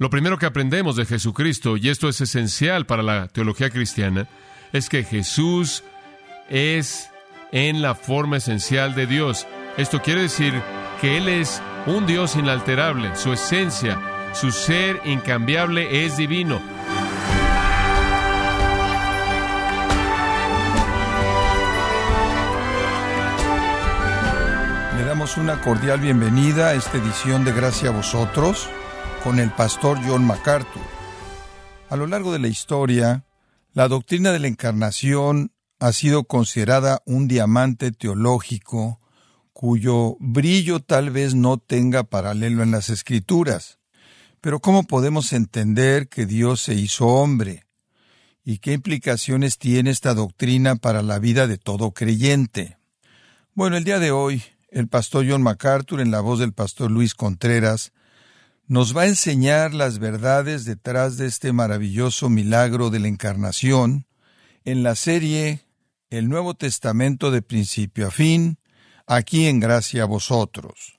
Lo primero que aprendemos de Jesucristo, y esto es esencial para la teología cristiana, es que Jesús es en la forma esencial de Dios. Esto quiere decir que Él es un Dios inalterable, su esencia, su ser incambiable es divino. Le damos una cordial bienvenida a esta edición de Gracia a vosotros con el pastor John MacArthur. A lo largo de la historia, la doctrina de la encarnación ha sido considerada un diamante teológico cuyo brillo tal vez no tenga paralelo en las escrituras. Pero ¿cómo podemos entender que Dios se hizo hombre? ¿Y qué implicaciones tiene esta doctrina para la vida de todo creyente? Bueno, el día de hoy, el pastor John MacArthur, en la voz del pastor Luis Contreras, nos va a enseñar las verdades detrás de este maravilloso milagro de la encarnación en la serie El Nuevo Testamento de principio a fin, aquí en gracia a vosotros.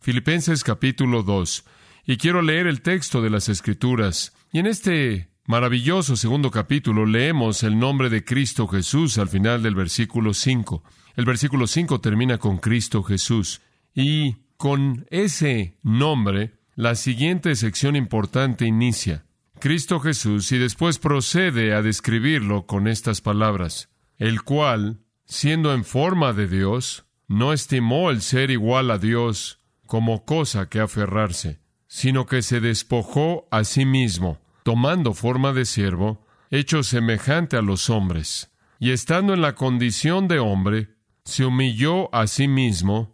Filipenses capítulo 2. Y quiero leer el texto de las Escrituras. Y en este maravilloso segundo capítulo leemos el nombre de Cristo Jesús al final del versículo 5. El versículo 5 termina con Cristo Jesús. Y con ese nombre, la siguiente sección importante inicia. Cristo Jesús y después procede a describirlo con estas palabras, el cual, siendo en forma de Dios, no estimó el ser igual a Dios como cosa que aferrarse, sino que se despojó a sí mismo, tomando forma de siervo, hecho semejante a los hombres, y estando en la condición de hombre, se humilló a sí mismo,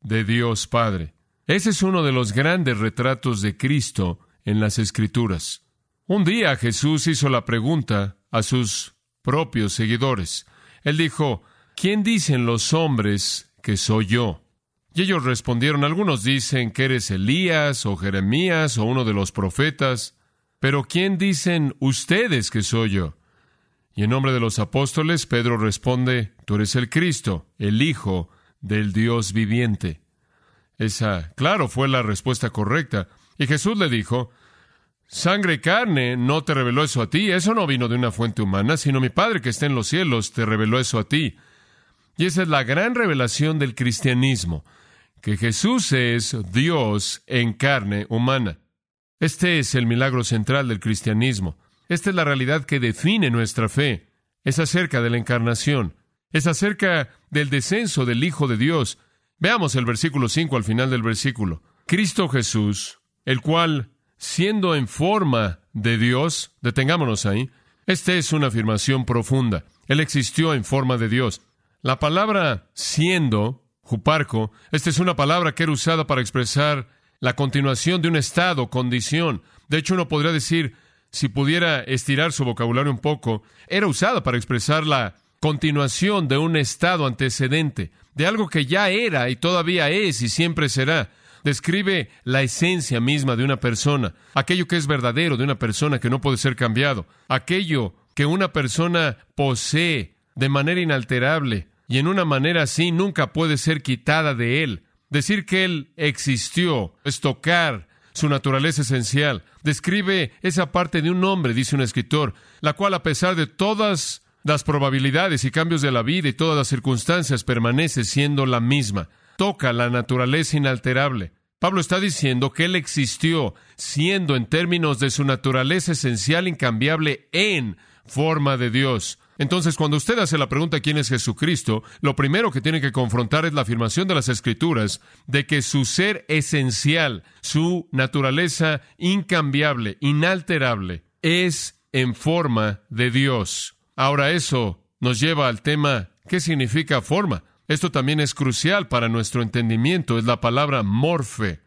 de Dios Padre. Ese es uno de los grandes retratos de Cristo en las Escrituras. Un día Jesús hizo la pregunta a sus propios seguidores. Él dijo, ¿quién dicen los hombres que soy yo? Y ellos respondieron, algunos dicen que eres Elías o Jeremías o uno de los profetas, pero ¿quién dicen ustedes que soy yo? Y en nombre de los apóstoles, Pedro responde, tú eres el Cristo, el Hijo del Dios viviente. Esa, claro, fue la respuesta correcta. Y Jesús le dijo, Sangre y carne no te reveló eso a ti, eso no vino de una fuente humana, sino mi Padre que está en los cielos te reveló eso a ti. Y esa es la gran revelación del cristianismo, que Jesús es Dios en carne humana. Este es el milagro central del cristianismo. Esta es la realidad que define nuestra fe. Es acerca de la encarnación es acerca del descenso del Hijo de Dios. Veamos el versículo 5 al final del versículo. Cristo Jesús, el cual, siendo en forma de Dios, detengámonos ahí, esta es una afirmación profunda. Él existió en forma de Dios. La palabra siendo, juparco, esta es una palabra que era usada para expresar la continuación de un estado, condición. De hecho, uno podría decir, si pudiera estirar su vocabulario un poco, era usada para expresar la continuación de un estado antecedente, de algo que ya era y todavía es y siempre será. Describe la esencia misma de una persona, aquello que es verdadero de una persona que no puede ser cambiado, aquello que una persona posee de manera inalterable y en una manera así nunca puede ser quitada de él. Decir que él existió es tocar su naturaleza esencial. Describe esa parte de un hombre, dice un escritor, la cual a pesar de todas las probabilidades y cambios de la vida y todas las circunstancias permanece siendo la misma. Toca la naturaleza inalterable. Pablo está diciendo que Él existió siendo en términos de su naturaleza esencial incambiable en forma de Dios. Entonces, cuando usted hace la pregunta quién es Jesucristo, lo primero que tiene que confrontar es la afirmación de las Escrituras de que su ser esencial, su naturaleza incambiable, inalterable, es en forma de Dios. Ahora eso nos lleva al tema, ¿qué significa forma? Esto también es crucial para nuestro entendimiento, es la palabra morfe.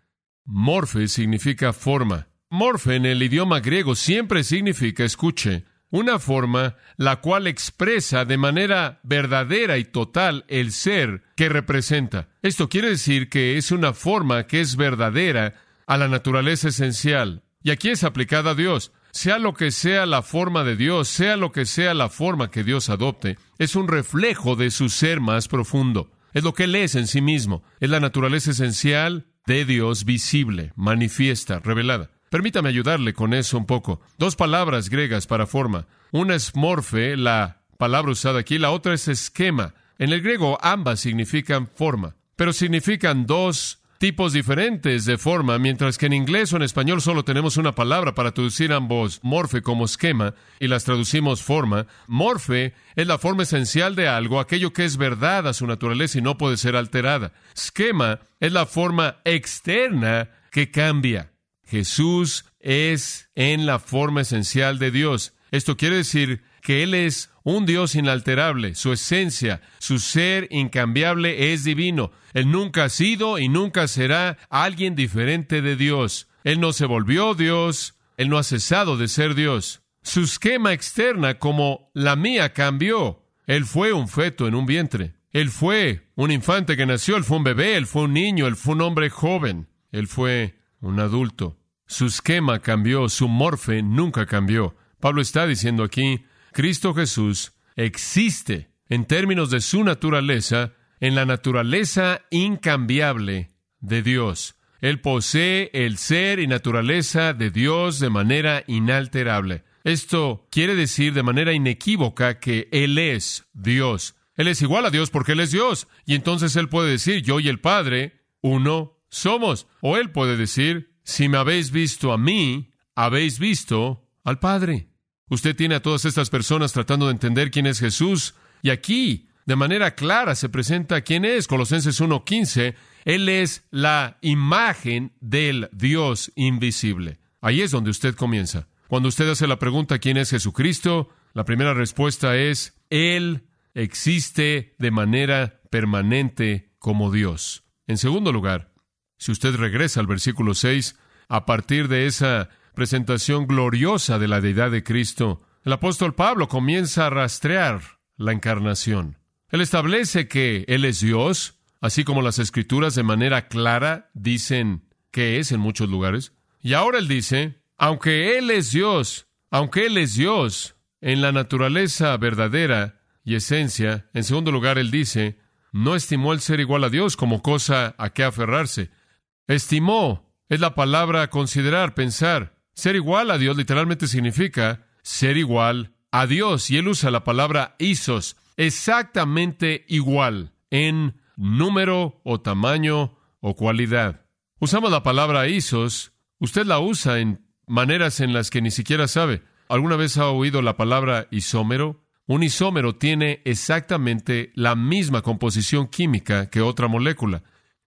Morfe significa forma. Morfe en el idioma griego siempre significa, escuche, una forma la cual expresa de manera verdadera y total el ser que representa. Esto quiere decir que es una forma que es verdadera a la naturaleza esencial. Y aquí es aplicada a Dios. Sea lo que sea la forma de Dios, sea lo que sea la forma que Dios adopte, es un reflejo de su ser más profundo. Es lo que Él es en sí mismo. Es la naturaleza esencial de Dios visible, manifiesta, revelada. Permítame ayudarle con eso un poco. Dos palabras griegas para forma. Una es morfe, la palabra usada aquí, la otra es esquema. En el griego ambas significan forma, pero significan dos tipos diferentes de forma, mientras que en inglés o en español solo tenemos una palabra para traducir ambos morfe como esquema y las traducimos forma. Morfe es la forma esencial de algo, aquello que es verdad a su naturaleza y no puede ser alterada. Esquema es la forma externa que cambia. Jesús es en la forma esencial de Dios. Esto quiere decir que Él es un Dios inalterable, su esencia, su ser incambiable es divino. Él nunca ha sido y nunca será alguien diferente de Dios. Él no se volvió Dios, Él no ha cesado de ser Dios. Su esquema externa como la mía cambió. Él fue un feto en un vientre. Él fue un infante que nació, él fue un bebé, él fue un niño, él fue un hombre joven, él fue un adulto. Su esquema cambió, su morfe nunca cambió. Pablo está diciendo aquí, Cristo Jesús existe en términos de su naturaleza, en la naturaleza incambiable de Dios. Él posee el ser y naturaleza de Dios de manera inalterable. Esto quiere decir de manera inequívoca que Él es Dios. Él es igual a Dios porque Él es Dios. Y entonces Él puede decir, yo y el Padre, uno somos. O Él puede decir, si me habéis visto a mí, habéis visto al Padre. Usted tiene a todas estas personas tratando de entender quién es Jesús, y aquí, de manera clara, se presenta quién es. Colosenses 1.15, Él es la imagen del Dios invisible. Ahí es donde usted comienza. Cuando usted hace la pregunta quién es Jesucristo, la primera respuesta es, Él existe de manera permanente como Dios. En segundo lugar, si usted regresa al versículo 6, a partir de esa presentación gloriosa de la deidad de Cristo, el apóstol Pablo comienza a rastrear la encarnación. Él establece que Él es Dios, así como las escrituras de manera clara dicen que es en muchos lugares. Y ahora Él dice, aunque Él es Dios, aunque Él es Dios en la naturaleza verdadera y esencia, en segundo lugar Él dice, no estimó el ser igual a Dios como cosa a que aferrarse, Estimó es la palabra considerar, pensar. Ser igual a Dios literalmente significa ser igual a Dios. Y él usa la palabra isos, exactamente igual en número o tamaño o cualidad. Usamos la palabra isos, usted la usa en maneras en las que ni siquiera sabe. ¿Alguna vez ha oído la palabra isómero? Un isómero tiene exactamente la misma composición química que otra molécula.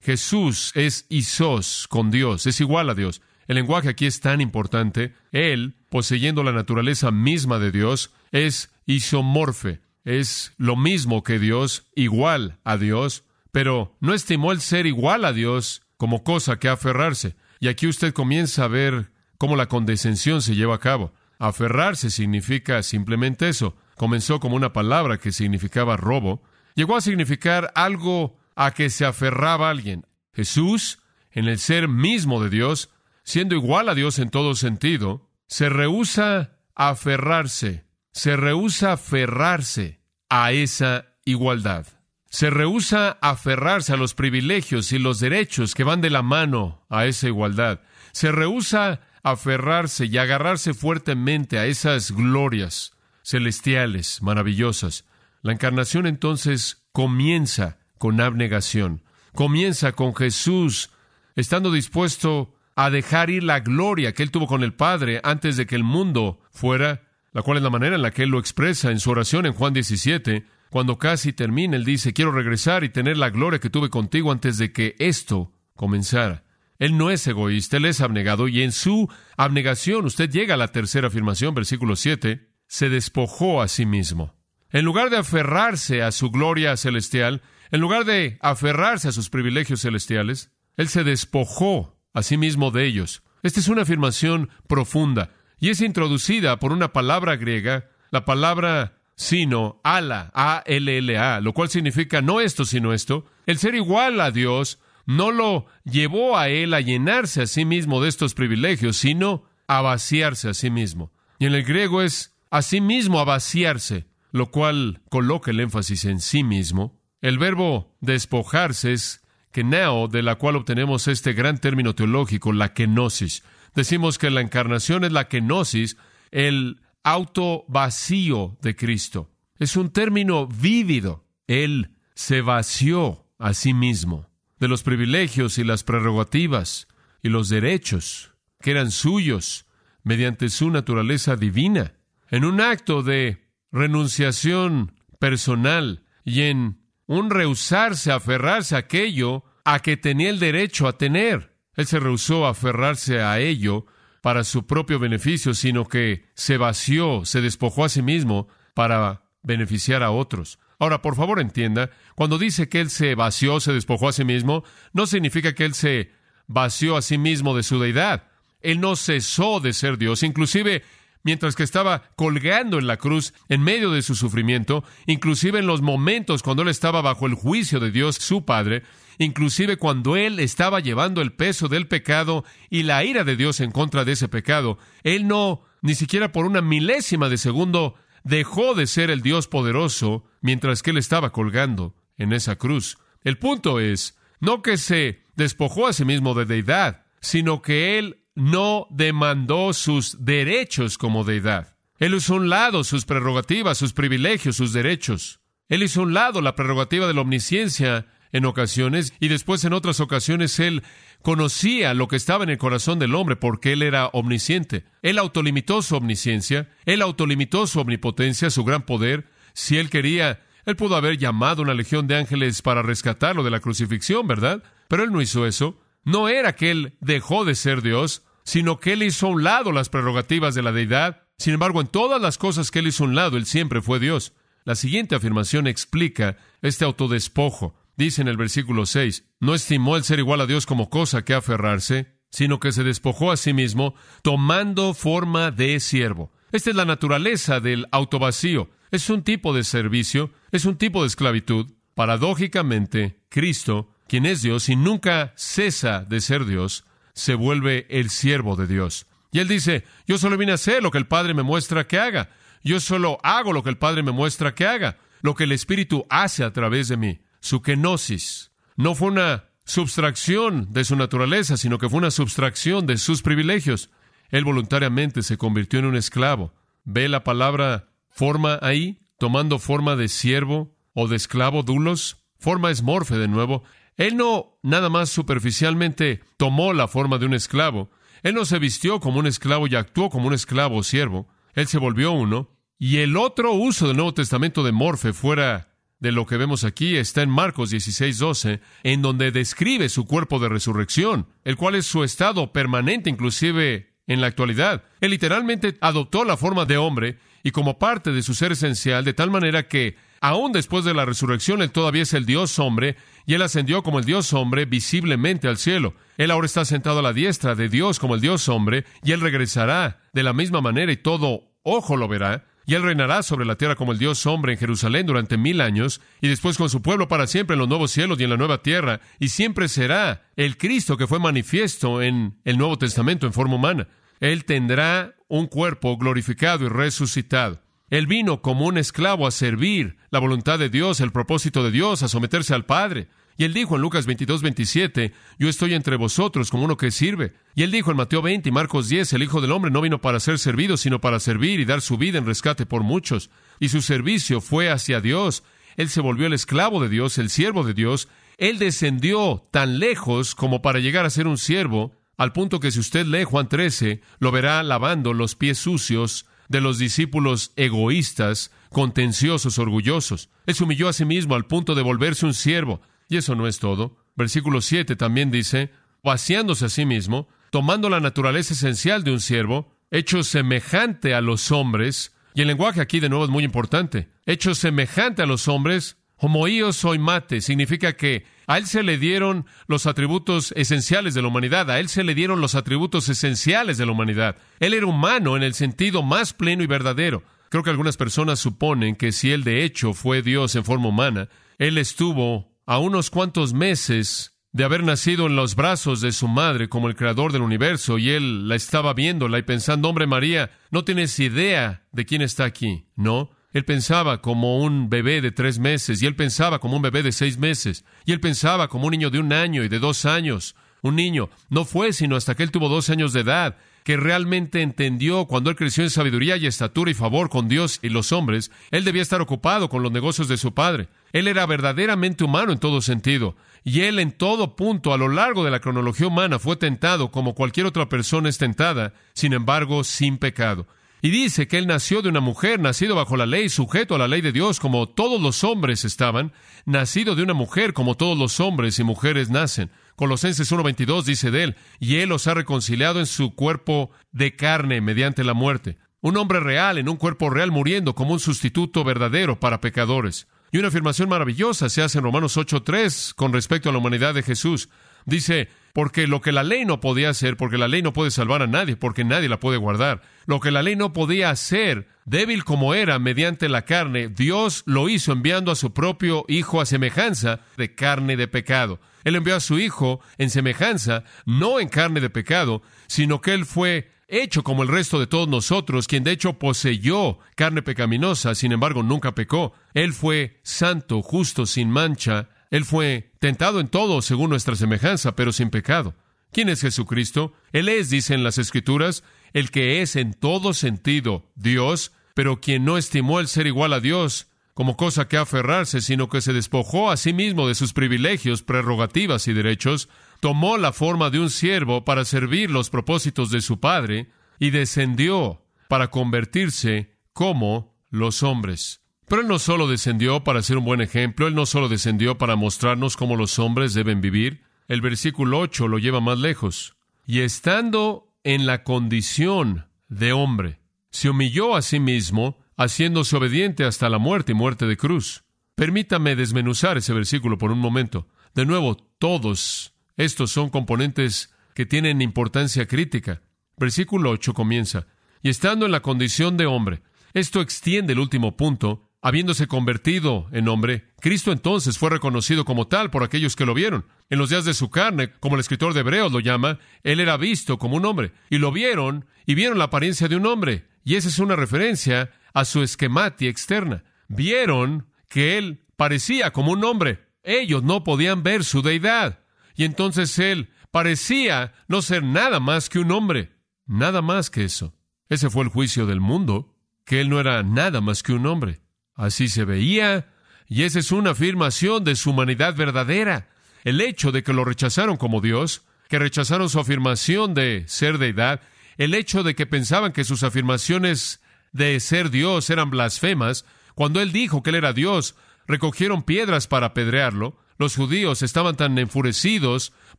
Jesús es isos con Dios, es igual a Dios. El lenguaje aquí es tan importante. Él, poseyendo la naturaleza misma de Dios, es isomorfe, es lo mismo que Dios, igual a Dios, pero no estimó el ser igual a Dios como cosa que aferrarse. Y aquí usted comienza a ver cómo la condescensión se lleva a cabo. Aferrarse significa simplemente eso. Comenzó como una palabra que significaba robo, llegó a significar algo a que se aferraba alguien. Jesús, en el ser mismo de Dios, siendo igual a Dios en todo sentido, se rehúsa a aferrarse, se rehúsa a aferrarse a esa igualdad. Se rehúsa a aferrarse a los privilegios y los derechos que van de la mano a esa igualdad. Se rehúsa a aferrarse y agarrarse fuertemente a esas glorias celestiales maravillosas. La encarnación entonces comienza con abnegación. Comienza con Jesús estando dispuesto a dejar ir la gloria que él tuvo con el Padre antes de que el mundo fuera, la cual es la manera en la que él lo expresa en su oración en Juan 17. Cuando casi termina, él dice, quiero regresar y tener la gloria que tuve contigo antes de que esto comenzara. Él no es egoísta, él es abnegado y en su abnegación, usted llega a la tercera afirmación, versículo 7, se despojó a sí mismo. En lugar de aferrarse a su gloria celestial, en lugar de aferrarse a sus privilegios celestiales, Él se despojó a sí mismo de ellos. Esta es una afirmación profunda y es introducida por una palabra griega, la palabra sino, ala, A-L-L-A, lo cual significa no esto, sino esto. El ser igual a Dios no lo llevó a él a llenarse a sí mismo de estos privilegios, sino a vaciarse a sí mismo. Y en el griego es a sí mismo a vaciarse, lo cual coloca el énfasis en sí mismo. El verbo despojarse es de la cual obtenemos este gran término teológico, la kenosis. Decimos que la encarnación es la kenosis, el auto vacío de Cristo. Es un término vívido. Él se vació a sí mismo de los privilegios y las prerrogativas y los derechos que eran suyos mediante su naturaleza divina, en un acto de renunciación personal y en un rehusarse a aferrarse a aquello a que tenía el derecho a tener. Él se rehusó a aferrarse a ello para su propio beneficio, sino que se vació, se despojó a sí mismo para beneficiar a otros. Ahora, por favor, entienda, cuando dice que Él se vació, se despojó a sí mismo, no significa que Él se vació a sí mismo de su deidad. Él no cesó de ser Dios, inclusive mientras que estaba colgando en la cruz en medio de su sufrimiento, inclusive en los momentos cuando Él estaba bajo el juicio de Dios, su Padre, inclusive cuando Él estaba llevando el peso del pecado y la ira de Dios en contra de ese pecado, Él no, ni siquiera por una milésima de segundo, dejó de ser el Dios poderoso mientras que él estaba colgando en esa cruz. El punto es, no que se despojó a sí mismo de deidad, sino que él no demandó sus derechos como deidad. Él hizo un lado sus prerrogativas, sus privilegios, sus derechos. Él hizo un lado la prerrogativa de la omnisciencia en ocasiones y después en otras ocasiones él conocía lo que estaba en el corazón del hombre porque él era omnisciente. Él autolimitó su omnisciencia, él autolimitó su omnipotencia, su gran poder. Si él quería, él pudo haber llamado una legión de ángeles para rescatarlo de la crucifixión, ¿verdad? Pero él no hizo eso. No era que él dejó de ser Dios, sino que él hizo a un lado las prerrogativas de la deidad. Sin embargo, en todas las cosas que él hizo a un lado, él siempre fue Dios. La siguiente afirmación explica este autodespojo. Dice en el versículo 6, no estimó el ser igual a Dios como cosa que aferrarse, sino que se despojó a sí mismo, tomando forma de siervo. Esta es la naturaleza del autovacío. Es un tipo de servicio, es un tipo de esclavitud. Paradójicamente, Cristo, quien es Dios y nunca cesa de ser Dios, se vuelve el siervo de Dios. Y él dice, yo solo vine a hacer lo que el Padre me muestra que haga. Yo solo hago lo que el Padre me muestra que haga, lo que el Espíritu hace a través de mí su kenosis. No fue una substracción de su naturaleza, sino que fue una substracción de sus privilegios. Él voluntariamente se convirtió en un esclavo. ¿Ve la palabra forma ahí? Tomando forma de siervo o de esclavo dulos. Forma es morfe de nuevo. Él no nada más superficialmente tomó la forma de un esclavo. Él no se vistió como un esclavo y actuó como un esclavo o siervo. Él se volvió uno. Y el otro uso del Nuevo Testamento de morfe fuera de lo que vemos aquí está en Marcos 16, 12, en donde describe su cuerpo de resurrección, el cual es su estado permanente inclusive en la actualidad. Él literalmente adoptó la forma de hombre y como parte de su ser esencial, de tal manera que aún después de la resurrección, él todavía es el Dios hombre y él ascendió como el Dios hombre visiblemente al cielo. Él ahora está sentado a la diestra de Dios como el Dios hombre y él regresará de la misma manera y todo ojo lo verá y él reinará sobre la tierra como el Dios hombre en Jerusalén durante mil años, y después con su pueblo para siempre en los nuevos cielos y en la nueva tierra, y siempre será el Cristo que fue manifiesto en el Nuevo Testamento en forma humana. Él tendrá un cuerpo glorificado y resucitado. Él vino como un esclavo a servir la voluntad de Dios, el propósito de Dios, a someterse al Padre. Y él dijo en Lucas 22, 27, yo estoy entre vosotros como uno que sirve. Y él dijo en Mateo 20 y Marcos 10, el Hijo del Hombre no vino para ser servido, sino para servir y dar su vida en rescate por muchos. Y su servicio fue hacia Dios. Él se volvió el esclavo de Dios, el siervo de Dios. Él descendió tan lejos como para llegar a ser un siervo, al punto que si usted lee Juan 13, lo verá lavando los pies sucios de los discípulos egoístas, contenciosos, orgullosos. Él se humilló a sí mismo al punto de volverse un siervo. Y eso no es todo. Versículo 7 también dice, vaciándose a sí mismo, tomando la naturaleza esencial de un siervo, hecho semejante a los hombres, y el lenguaje aquí de nuevo es muy importante, hecho semejante a los hombres, homoíos soy mate, significa que A Él se le dieron los atributos esenciales de la humanidad, a Él se le dieron los atributos esenciales de la humanidad. Él era humano en el sentido más pleno y verdadero. Creo que algunas personas suponen que si Él de hecho fue Dios en forma humana, Él estuvo a unos cuantos meses de haber nacido en los brazos de su madre como el creador del universo y él la estaba viéndola y pensando, hombre María, no tienes idea de quién está aquí, ¿no? Él pensaba como un bebé de tres meses, y él pensaba como un bebé de seis meses, y él pensaba como un niño de un año y de dos años. Un niño. No fue sino hasta que él tuvo dos años de edad que realmente entendió cuando él creció en sabiduría y estatura y favor con Dios y los hombres, él debía estar ocupado con los negocios de su padre. Él era verdaderamente humano en todo sentido, y él en todo punto a lo largo de la cronología humana fue tentado como cualquier otra persona es tentada, sin embargo, sin pecado. Y dice que él nació de una mujer, nacido bajo la ley, sujeto a la ley de Dios, como todos los hombres estaban, nacido de una mujer, como todos los hombres y mujeres nacen. Colosenses 1.22 dice de él, y él los ha reconciliado en su cuerpo de carne mediante la muerte. Un hombre real en un cuerpo real muriendo como un sustituto verdadero para pecadores. Y una afirmación maravillosa se hace en Romanos 8.3 con respecto a la humanidad de Jesús. Dice, porque lo que la ley no podía hacer, porque la ley no puede salvar a nadie, porque nadie la puede guardar, lo que la ley no podía hacer, débil como era mediante la carne, Dios lo hizo enviando a su propio Hijo a semejanza de carne de pecado. Él envió a su Hijo en semejanza, no en carne de pecado, sino que Él fue hecho como el resto de todos nosotros, quien de hecho poseyó carne pecaminosa, sin embargo nunca pecó. Él fue santo, justo, sin mancha, él fue tentado en todo según nuestra semejanza, pero sin pecado. ¿Quién es Jesucristo? Él es, dicen las Escrituras, el que es en todo sentido Dios, pero quien no estimó el ser igual a Dios como cosa que aferrarse, sino que se despojó a sí mismo de sus privilegios, prerrogativas y derechos, tomó la forma de un siervo para servir los propósitos de su Padre y descendió para convertirse como los hombres. Pero Él no solo descendió para ser un buen ejemplo, Él no solo descendió para mostrarnos cómo los hombres deben vivir. El versículo 8 lo lleva más lejos. Y estando en la condición de hombre, se humilló a sí mismo, haciéndose obediente hasta la muerte y muerte de cruz. Permítame desmenuzar ese versículo por un momento. De nuevo, todos estos son componentes que tienen importancia crítica. Versículo 8 comienza, y estando en la condición de hombre, esto extiende el último punto habiéndose convertido en hombre, Cristo entonces fue reconocido como tal por aquellos que lo vieron. En los días de su carne, como el escritor de Hebreos lo llama, él era visto como un hombre. Y lo vieron y vieron la apariencia de un hombre. Y esa es una referencia a su esquematia externa. Vieron que él parecía como un hombre. Ellos no podían ver su deidad. Y entonces él parecía no ser nada más que un hombre. Nada más que eso. Ese fue el juicio del mundo, que él no era nada más que un hombre. Así se veía, y esa es una afirmación de su humanidad verdadera. El hecho de que lo rechazaron como Dios, que rechazaron su afirmación de ser deidad, el hecho de que pensaban que sus afirmaciones de ser Dios eran blasfemas, cuando él dijo que él era Dios, recogieron piedras para apedrearlo, los judíos estaban tan enfurecidos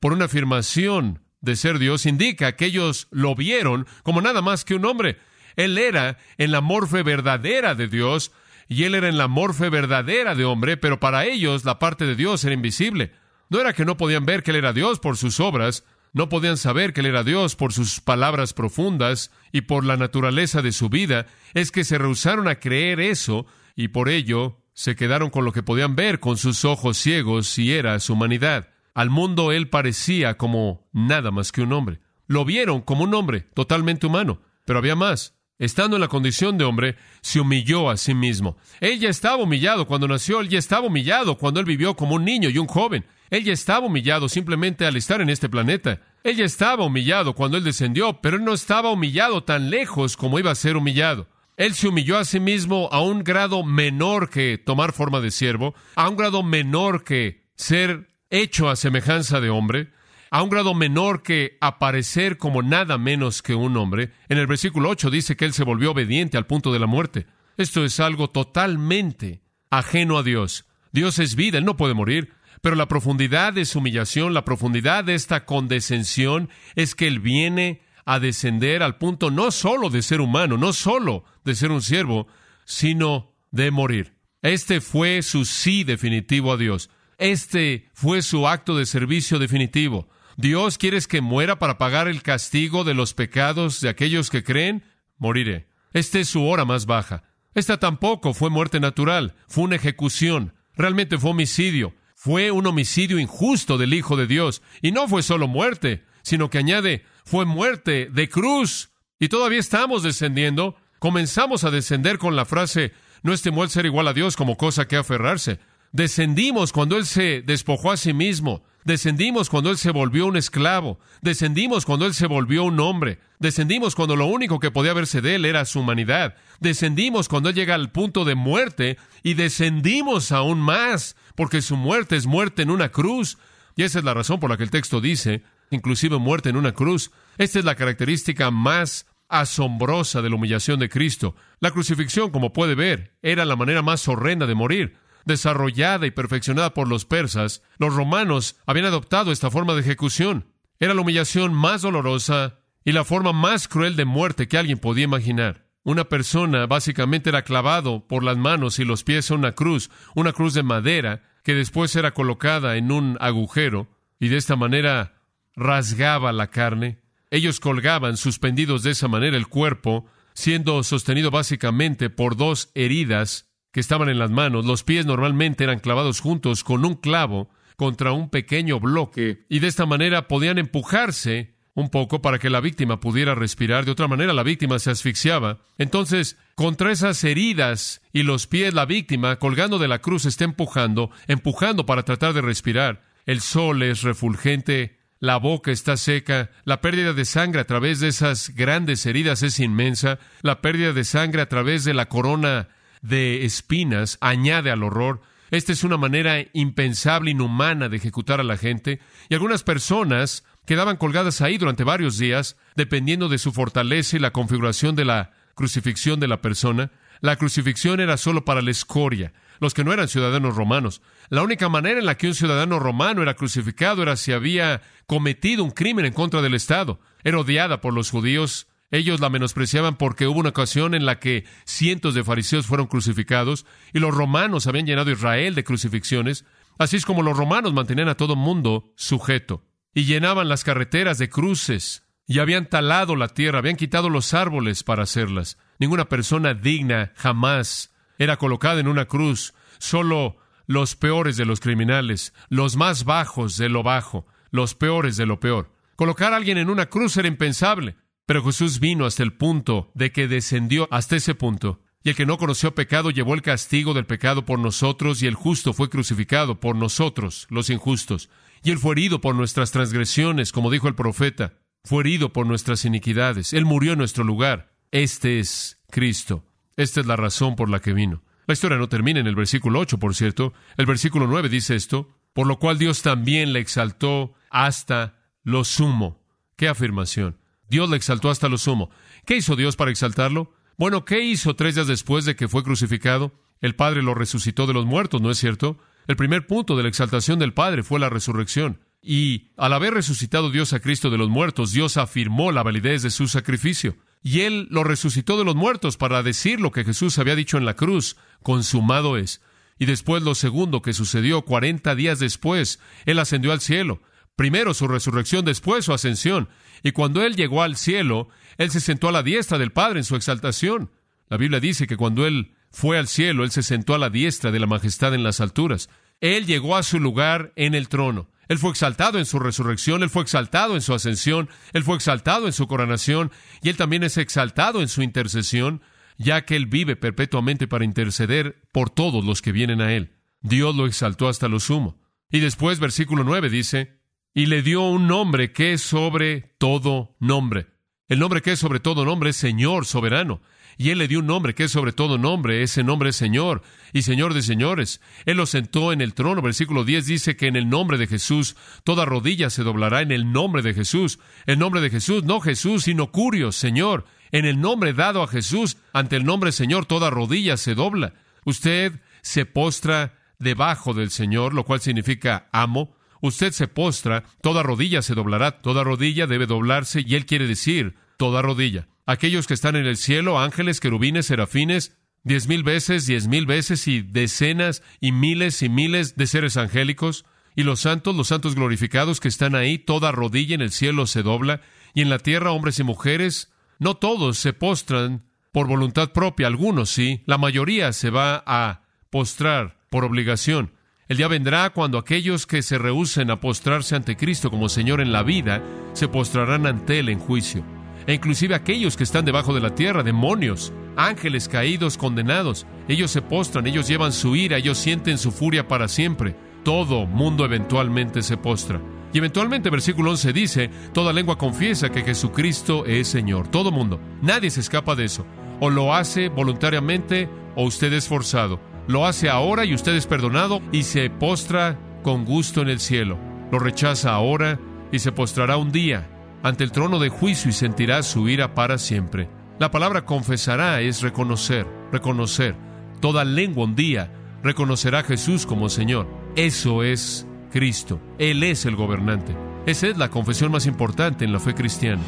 por una afirmación de ser Dios, indica que ellos lo vieron como nada más que un hombre. Él era en la morfe verdadera de Dios, y él era en la morfe verdadera de hombre, pero para ellos la parte de Dios era invisible. No era que no podían ver que él era Dios por sus obras, no podían saber que él era Dios por sus palabras profundas y por la naturaleza de su vida, es que se rehusaron a creer eso y por ello se quedaron con lo que podían ver con sus ojos ciegos y era su humanidad. Al mundo él parecía como nada más que un hombre. Lo vieron como un hombre totalmente humano, pero había más estando en la condición de hombre, se humilló a sí mismo. Él ya estaba humillado cuando nació, él ya estaba humillado cuando él vivió como un niño y un joven. Él ya estaba humillado simplemente al estar en este planeta. Él ya estaba humillado cuando él descendió, pero él no estaba humillado tan lejos como iba a ser humillado. Él se humilló a sí mismo a un grado menor que tomar forma de siervo, a un grado menor que ser hecho a semejanza de hombre, a un grado menor que aparecer como nada menos que un hombre. En el versículo 8 dice que él se volvió obediente al punto de la muerte. Esto es algo totalmente ajeno a Dios. Dios es vida, él no puede morir. Pero la profundidad de su humillación, la profundidad de esta condescensión es que él viene a descender al punto no solo de ser humano, no solo de ser un siervo, sino de morir. Este fue su sí definitivo a Dios. Este fue su acto de servicio definitivo. Dios quieres que muera para pagar el castigo de los pecados de aquellos que creen, moriré. Esta es su hora más baja. Esta tampoco fue muerte natural, fue una ejecución, realmente fue homicidio, fue un homicidio injusto del Hijo de Dios, y no fue solo muerte, sino que añade, fue muerte de cruz. Y todavía estamos descendiendo, comenzamos a descender con la frase, no estimó el ser igual a Dios como cosa que aferrarse. Descendimos cuando Él se despojó a sí mismo. Descendimos cuando Él se volvió un esclavo. Descendimos cuando Él se volvió un hombre. Descendimos cuando lo único que podía verse de Él era su humanidad. Descendimos cuando Él llega al punto de muerte y descendimos aún más, porque su muerte es muerte en una cruz. Y esa es la razón por la que el texto dice, inclusive muerte en una cruz. Esta es la característica más asombrosa de la humillación de Cristo. La crucifixión, como puede ver, era la manera más horrenda de morir desarrollada y perfeccionada por los persas, los romanos habían adoptado esta forma de ejecución. Era la humillación más dolorosa y la forma más cruel de muerte que alguien podía imaginar. Una persona básicamente era clavado por las manos y los pies a una cruz, una cruz de madera, que después era colocada en un agujero y de esta manera rasgaba la carne. Ellos colgaban suspendidos de esa manera el cuerpo, siendo sostenido básicamente por dos heridas que estaban en las manos. Los pies normalmente eran clavados juntos con un clavo contra un pequeño bloque y de esta manera podían empujarse un poco para que la víctima pudiera respirar. De otra manera, la víctima se asfixiaba. Entonces, contra esas heridas y los pies, la víctima, colgando de la cruz, está empujando, empujando para tratar de respirar. El sol es refulgente, la boca está seca, la pérdida de sangre a través de esas grandes heridas es inmensa, la pérdida de sangre a través de la corona de espinas añade al horror. Esta es una manera impensable, inhumana de ejecutar a la gente. Y algunas personas quedaban colgadas ahí durante varios días, dependiendo de su fortaleza y la configuración de la crucifixión de la persona. La crucifixión era solo para la escoria, los que no eran ciudadanos romanos. La única manera en la que un ciudadano romano era crucificado era si había cometido un crimen en contra del Estado. Era odiada por los judíos, ellos la menospreciaban porque hubo una ocasión en la que cientos de fariseos fueron crucificados y los romanos habían llenado Israel de crucifixiones. Así es como los romanos mantenían a todo mundo sujeto y llenaban las carreteras de cruces y habían talado la tierra, habían quitado los árboles para hacerlas. Ninguna persona digna jamás era colocada en una cruz, solo los peores de los criminales, los más bajos de lo bajo, los peores de lo peor. Colocar a alguien en una cruz era impensable. Pero Jesús vino hasta el punto de que descendió hasta ese punto. Y el que no conoció pecado llevó el castigo del pecado por nosotros, y el justo fue crucificado por nosotros, los injustos. Y él fue herido por nuestras transgresiones, como dijo el profeta. Fue herido por nuestras iniquidades. Él murió en nuestro lugar. Este es Cristo. Esta es la razón por la que vino. La historia no termina en el versículo 8, por cierto. El versículo 9 dice esto, por lo cual Dios también le exaltó hasta lo sumo. ¡Qué afirmación! Dios le exaltó hasta lo sumo. ¿Qué hizo Dios para exaltarlo? Bueno, ¿qué hizo tres días después de que fue crucificado? El Padre lo resucitó de los muertos, ¿no es cierto? El primer punto de la exaltación del Padre fue la resurrección. Y al haber resucitado Dios a Cristo de los muertos, Dios afirmó la validez de su sacrificio. Y Él lo resucitó de los muertos para decir lo que Jesús había dicho en la cruz, consumado es. Y después lo segundo que sucedió cuarenta días después, Él ascendió al cielo. Primero su resurrección, después su ascensión. Y cuando Él llegó al cielo, Él se sentó a la diestra del Padre en su exaltación. La Biblia dice que cuando Él fue al cielo, Él se sentó a la diestra de la majestad en las alturas. Él llegó a su lugar en el trono. Él fue exaltado en su resurrección, Él fue exaltado en su ascensión, Él fue exaltado en su coronación, y Él también es exaltado en su intercesión, ya que Él vive perpetuamente para interceder por todos los que vienen a Él. Dios lo exaltó hasta lo sumo. Y después, versículo 9 dice, y le dio un nombre que es sobre todo nombre. El nombre que es sobre todo nombre es Señor soberano. Y Él le dio un nombre que es sobre todo nombre. Ese nombre es Señor y Señor de señores. Él lo sentó en el trono. Versículo 10 dice que en el nombre de Jesús toda rodilla se doblará en el nombre de Jesús. El nombre de Jesús, no Jesús, sino Curios, Señor. En el nombre dado a Jesús, ante el nombre Señor, toda rodilla se dobla. Usted se postra debajo del Señor, lo cual significa amo. Usted se postra, toda rodilla se doblará, toda rodilla debe doblarse, y Él quiere decir toda rodilla. Aquellos que están en el cielo, ángeles, querubines, serafines, diez mil veces, diez mil veces y decenas y miles y miles de seres angélicos. Y los santos, los santos glorificados que están ahí, toda rodilla en el cielo se dobla, y en la tierra hombres y mujeres, no todos se postran por voluntad propia, algunos sí, la mayoría se va a postrar por obligación. El día vendrá cuando aquellos que se rehúsen a postrarse ante Cristo como Señor en la vida, se postrarán ante Él en juicio. E inclusive aquellos que están debajo de la tierra, demonios, ángeles caídos, condenados, ellos se postran, ellos llevan su ira, ellos sienten su furia para siempre. Todo mundo eventualmente se postra. Y eventualmente, versículo 11 dice, toda lengua confiesa que Jesucristo es Señor. Todo mundo. Nadie se escapa de eso. O lo hace voluntariamente o usted es forzado. Lo hace ahora y usted es perdonado y se postra con gusto en el cielo. Lo rechaza ahora y se postrará un día ante el trono de juicio y sentirá su ira para siempre. La palabra confesará es reconocer, reconocer. Toda lengua un día reconocerá a Jesús como Señor. Eso es Cristo. Él es el gobernante. Esa es la confesión más importante en la fe cristiana.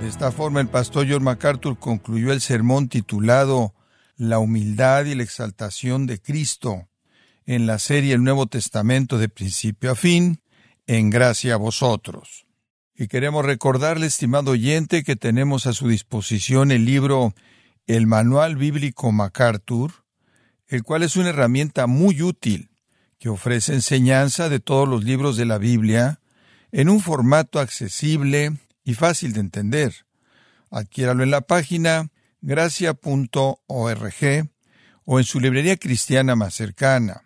De esta forma, el pastor John MacArthur concluyó el sermón titulado La humildad y la exaltación de Cristo en la serie El Nuevo Testamento de principio a fin, en gracia a vosotros. Y queremos recordarle, estimado oyente, que tenemos a su disposición el libro el Manual Bíblico MacArthur, el cual es una herramienta muy útil que ofrece enseñanza de todos los libros de la Biblia en un formato accesible y fácil de entender. Adquiéralo en la página gracia.org o en su librería cristiana más cercana.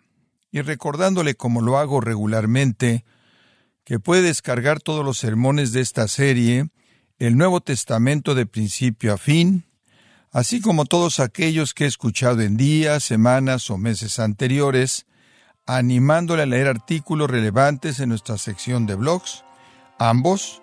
Y recordándole, como lo hago regularmente, que puede descargar todos los sermones de esta serie, el Nuevo Testamento de principio a fin, así como todos aquellos que he escuchado en días, semanas o meses anteriores, animándole a leer artículos relevantes en nuestra sección de blogs, ambos